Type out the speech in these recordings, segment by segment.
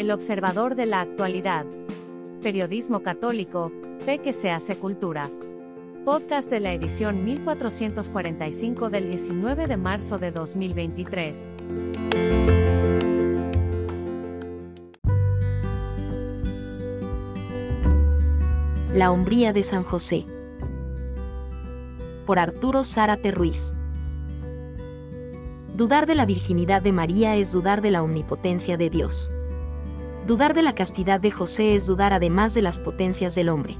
El observador de la actualidad. Periodismo católico, fe que se hace cultura. Podcast de la edición 1445 del 19 de marzo de 2023. La hombría de San José. Por Arturo Zárate Ruiz. Dudar de la virginidad de María es dudar de la omnipotencia de Dios. Dudar de la castidad de José es dudar además de las potencias del hombre.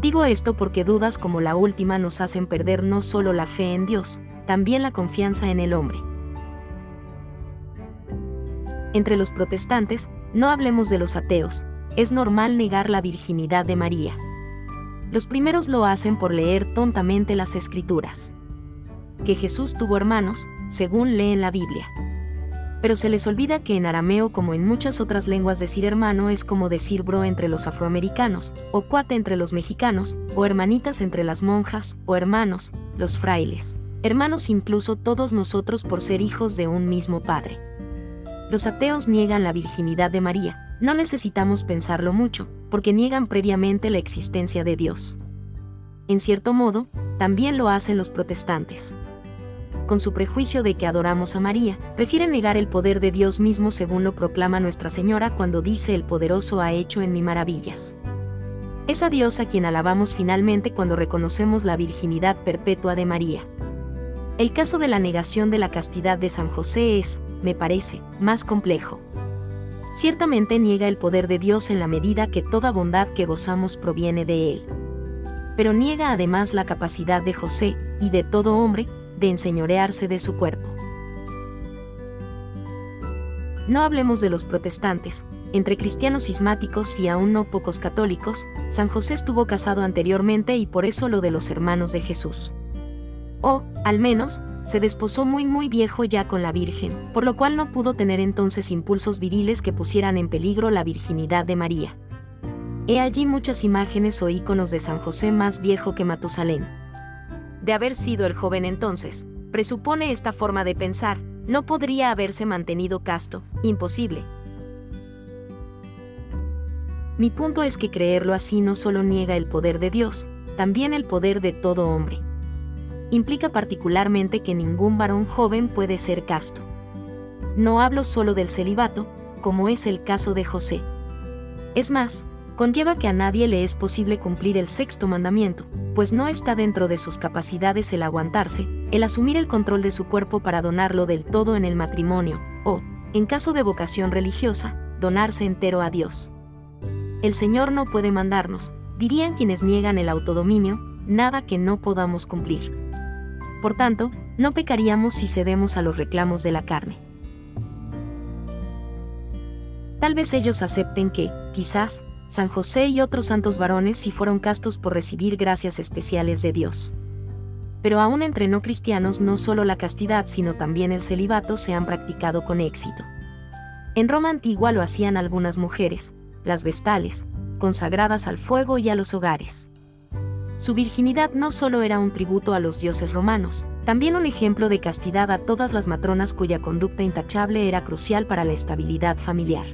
Digo esto porque dudas como la última nos hacen perder no solo la fe en Dios, también la confianza en el hombre. Entre los protestantes, no hablemos de los ateos, es normal negar la virginidad de María. Los primeros lo hacen por leer tontamente las escrituras. Que Jesús tuvo hermanos, según leen la Biblia. Pero se les olvida que en arameo como en muchas otras lenguas decir hermano es como decir bro entre los afroamericanos, o cuate entre los mexicanos, o hermanitas entre las monjas, o hermanos, los frailes. Hermanos incluso todos nosotros por ser hijos de un mismo Padre. Los ateos niegan la virginidad de María, no necesitamos pensarlo mucho, porque niegan previamente la existencia de Dios. En cierto modo, también lo hacen los protestantes con su prejuicio de que adoramos a María, prefiere negar el poder de Dios mismo según lo proclama Nuestra Señora cuando dice el poderoso ha hecho en mí maravillas. Es a Dios a quien alabamos finalmente cuando reconocemos la virginidad perpetua de María. El caso de la negación de la castidad de San José es, me parece, más complejo. Ciertamente niega el poder de Dios en la medida que toda bondad que gozamos proviene de Él. Pero niega además la capacidad de José, y de todo hombre, de enseñorearse de su cuerpo. No hablemos de los protestantes, entre cristianos cismáticos y aún no pocos católicos, San José estuvo casado anteriormente y por eso lo de los hermanos de Jesús. O, al menos, se desposó muy muy viejo ya con la Virgen, por lo cual no pudo tener entonces impulsos viriles que pusieran en peligro la virginidad de María. He allí muchas imágenes o íconos de San José más viejo que Matusalén de haber sido el joven entonces, presupone esta forma de pensar, no podría haberse mantenido casto, imposible. Mi punto es que creerlo así no solo niega el poder de Dios, también el poder de todo hombre. Implica particularmente que ningún varón joven puede ser casto. No hablo solo del celibato, como es el caso de José. Es más, conlleva que a nadie le es posible cumplir el sexto mandamiento, pues no está dentro de sus capacidades el aguantarse, el asumir el control de su cuerpo para donarlo del todo en el matrimonio, o, en caso de vocación religiosa, donarse entero a Dios. El Señor no puede mandarnos, dirían quienes niegan el autodominio, nada que no podamos cumplir. Por tanto, no pecaríamos si cedemos a los reclamos de la carne. Tal vez ellos acepten que, quizás, San José y otros santos varones sí fueron castos por recibir gracias especiales de Dios. Pero aún entre no cristianos no solo la castidad sino también el celibato se han practicado con éxito. En Roma antigua lo hacían algunas mujeres, las vestales, consagradas al fuego y a los hogares. Su virginidad no solo era un tributo a los dioses romanos, también un ejemplo de castidad a todas las matronas cuya conducta intachable era crucial para la estabilidad familiar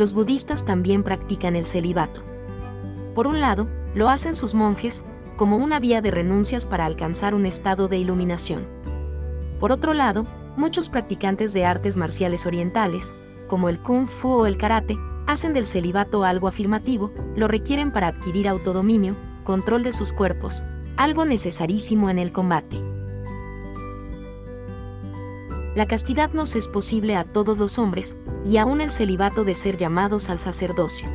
los budistas también practican el celibato. Por un lado, lo hacen sus monjes, como una vía de renuncias para alcanzar un estado de iluminación. Por otro lado, muchos practicantes de artes marciales orientales, como el kung fu o el karate, hacen del celibato algo afirmativo, lo requieren para adquirir autodominio, control de sus cuerpos, algo necesarísimo en el combate la castidad nos es posible a todos los hombres, y aún el celibato de ser llamados al sacerdocio.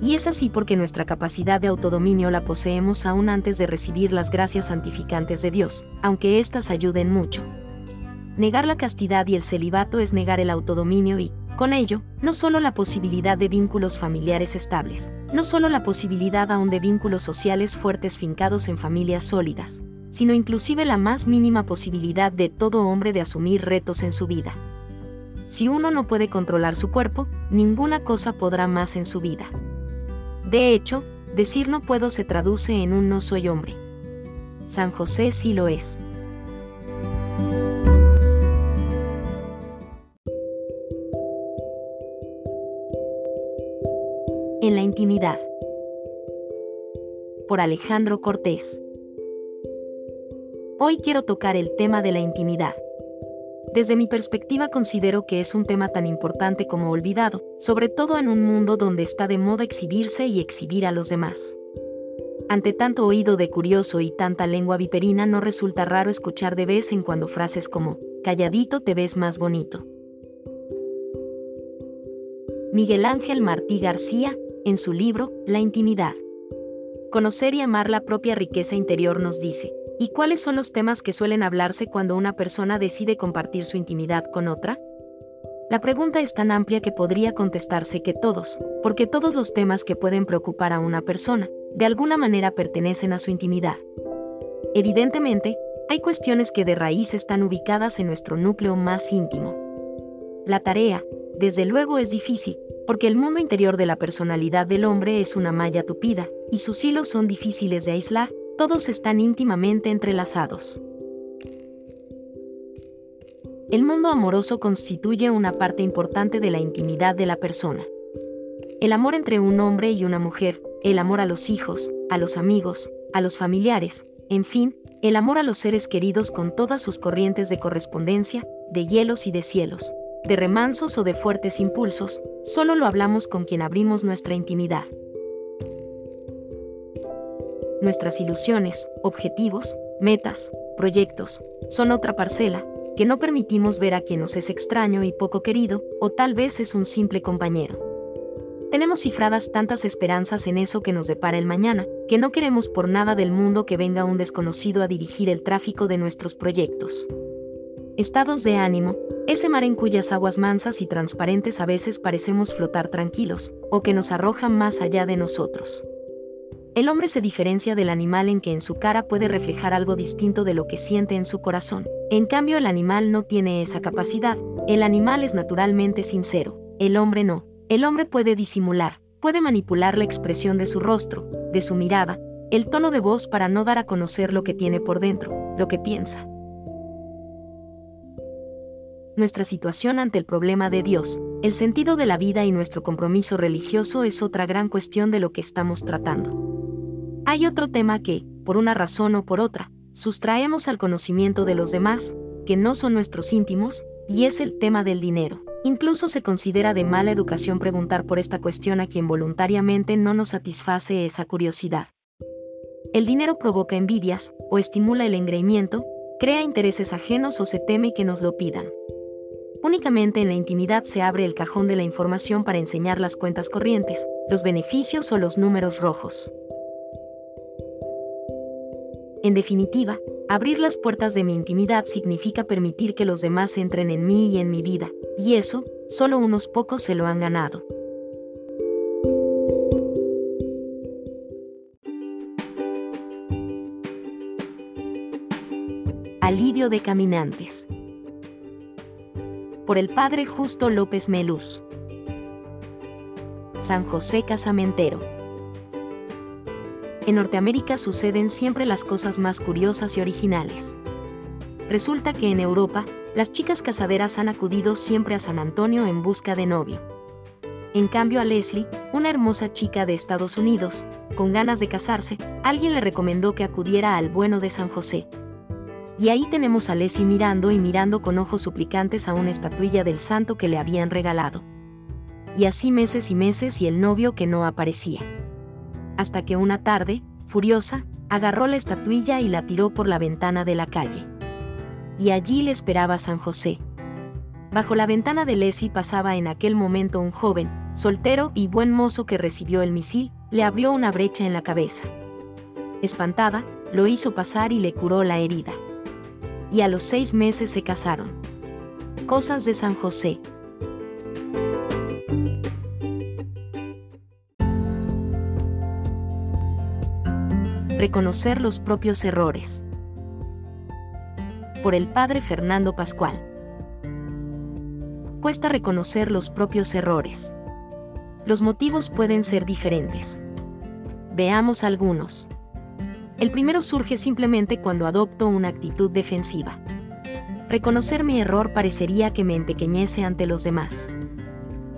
Y es así porque nuestra capacidad de autodominio la poseemos aún antes de recibir las gracias santificantes de Dios, aunque éstas ayuden mucho. Negar la castidad y el celibato es negar el autodominio y, con ello, no solo la posibilidad de vínculos familiares estables, no solo la posibilidad aún de vínculos sociales fuertes fincados en familias sólidas, sino inclusive la más mínima posibilidad de todo hombre de asumir retos en su vida. Si uno no puede controlar su cuerpo, ninguna cosa podrá más en su vida. De hecho, decir no puedo se traduce en un no soy hombre. San José sí lo es. en la intimidad. Por Alejandro Cortés. Hoy quiero tocar el tema de la intimidad. Desde mi perspectiva considero que es un tema tan importante como olvidado, sobre todo en un mundo donde está de moda exhibirse y exhibir a los demás. Ante tanto oído de curioso y tanta lengua viperina no resulta raro escuchar de vez en cuando frases como, calladito te ves más bonito. Miguel Ángel Martí García, en su libro, La intimidad. Conocer y amar la propia riqueza interior nos dice, ¿y cuáles son los temas que suelen hablarse cuando una persona decide compartir su intimidad con otra? La pregunta es tan amplia que podría contestarse que todos, porque todos los temas que pueden preocupar a una persona, de alguna manera pertenecen a su intimidad. Evidentemente, hay cuestiones que de raíz están ubicadas en nuestro núcleo más íntimo. La tarea, desde luego, es difícil, porque el mundo interior de la personalidad del hombre es una malla tupida, y sus hilos son difíciles de aislar, todos están íntimamente entrelazados. El mundo amoroso constituye una parte importante de la intimidad de la persona. El amor entre un hombre y una mujer, el amor a los hijos, a los amigos, a los familiares, en fin, el amor a los seres queridos con todas sus corrientes de correspondencia, de hielos y de cielos, de remansos o de fuertes impulsos, solo lo hablamos con quien abrimos nuestra intimidad. Nuestras ilusiones, objetivos, metas, proyectos, son otra parcela, que no permitimos ver a quien nos es extraño y poco querido, o tal vez es un simple compañero. Tenemos cifradas tantas esperanzas en eso que nos depara el mañana, que no queremos por nada del mundo que venga un desconocido a dirigir el tráfico de nuestros proyectos. Estados de ánimo, ese mar en cuyas aguas mansas y transparentes a veces parecemos flotar tranquilos, o que nos arrojan más allá de nosotros. El hombre se diferencia del animal en que en su cara puede reflejar algo distinto de lo que siente en su corazón. En cambio, el animal no tiene esa capacidad. El animal es naturalmente sincero. El hombre no. El hombre puede disimular, puede manipular la expresión de su rostro, de su mirada, el tono de voz para no dar a conocer lo que tiene por dentro, lo que piensa nuestra situación ante el problema de Dios, el sentido de la vida y nuestro compromiso religioso es otra gran cuestión de lo que estamos tratando. Hay otro tema que, por una razón o por otra, sustraemos al conocimiento de los demás, que no son nuestros íntimos, y es el tema del dinero. Incluso se considera de mala educación preguntar por esta cuestión a quien voluntariamente no nos satisface esa curiosidad. El dinero provoca envidias, o estimula el engreimiento, crea intereses ajenos o se teme que nos lo pidan. Únicamente en la intimidad se abre el cajón de la información para enseñar las cuentas corrientes, los beneficios o los números rojos. En definitiva, abrir las puertas de mi intimidad significa permitir que los demás entren en mí y en mi vida, y eso, solo unos pocos se lo han ganado. Alivio de caminantes por el padre Justo López Melús. San José Casamentero. En Norteamérica suceden siempre las cosas más curiosas y originales. Resulta que en Europa, las chicas casaderas han acudido siempre a San Antonio en busca de novio. En cambio a Leslie, una hermosa chica de Estados Unidos, con ganas de casarse, alguien le recomendó que acudiera al bueno de San José, y ahí tenemos a Leslie mirando y mirando con ojos suplicantes a una estatuilla del santo que le habían regalado. Y así meses y meses y el novio que no aparecía. Hasta que una tarde, furiosa, agarró la estatuilla y la tiró por la ventana de la calle. Y allí le esperaba San José. Bajo la ventana de Leslie pasaba en aquel momento un joven, soltero y buen mozo que recibió el misil, le abrió una brecha en la cabeza. Espantada, lo hizo pasar y le curó la herida y a los seis meses se casaron. Cosas de San José. Reconocer los propios errores. Por el padre Fernando Pascual. Cuesta reconocer los propios errores. Los motivos pueden ser diferentes. Veamos algunos. El primero surge simplemente cuando adopto una actitud defensiva. Reconocer mi error parecería que me empequeñece ante los demás.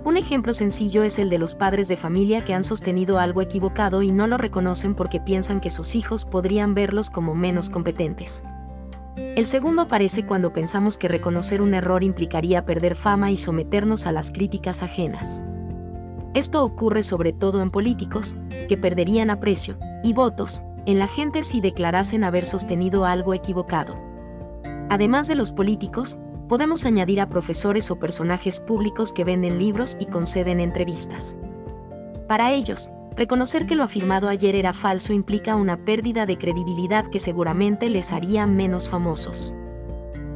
Un ejemplo sencillo es el de los padres de familia que han sostenido algo equivocado y no lo reconocen porque piensan que sus hijos podrían verlos como menos competentes. El segundo aparece cuando pensamos que reconocer un error implicaría perder fama y someternos a las críticas ajenas. Esto ocurre sobre todo en políticos, que perderían aprecio y votos en la gente si declarasen haber sostenido algo equivocado. Además de los políticos, podemos añadir a profesores o personajes públicos que venden libros y conceden entrevistas. Para ellos, reconocer que lo afirmado ayer era falso implica una pérdida de credibilidad que seguramente les haría menos famosos.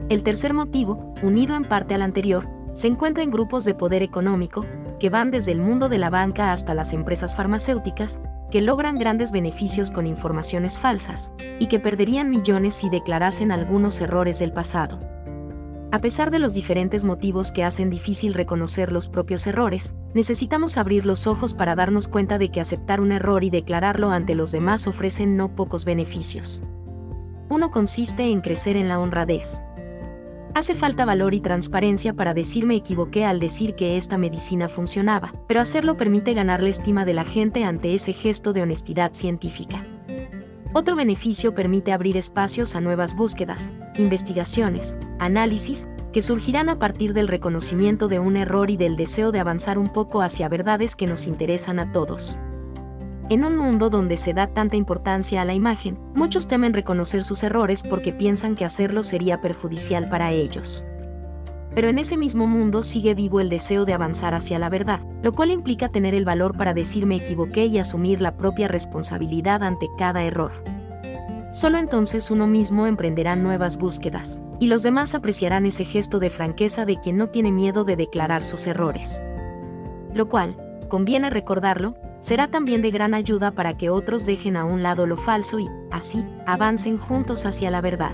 El tercer motivo, unido en parte al anterior, se encuentra en grupos de poder económico, que van desde el mundo de la banca hasta las empresas farmacéuticas, que logran grandes beneficios con informaciones falsas, y que perderían millones si declarasen algunos errores del pasado. A pesar de los diferentes motivos que hacen difícil reconocer los propios errores, necesitamos abrir los ojos para darnos cuenta de que aceptar un error y declararlo ante los demás ofrecen no pocos beneficios. Uno consiste en crecer en la honradez. Hace falta valor y transparencia para decir me equivoqué al decir que esta medicina funcionaba, pero hacerlo permite ganar la estima de la gente ante ese gesto de honestidad científica. Otro beneficio permite abrir espacios a nuevas búsquedas, investigaciones, análisis, que surgirán a partir del reconocimiento de un error y del deseo de avanzar un poco hacia verdades que nos interesan a todos. En un mundo donde se da tanta importancia a la imagen, muchos temen reconocer sus errores porque piensan que hacerlo sería perjudicial para ellos. Pero en ese mismo mundo sigue vivo el deseo de avanzar hacia la verdad, lo cual implica tener el valor para decir me equivoqué y asumir la propia responsabilidad ante cada error. Solo entonces uno mismo emprenderá nuevas búsquedas, y los demás apreciarán ese gesto de franqueza de quien no tiene miedo de declarar sus errores. Lo cual, conviene recordarlo, será también de gran ayuda para que otros dejen a un lado lo falso y, así, avancen juntos hacia la verdad.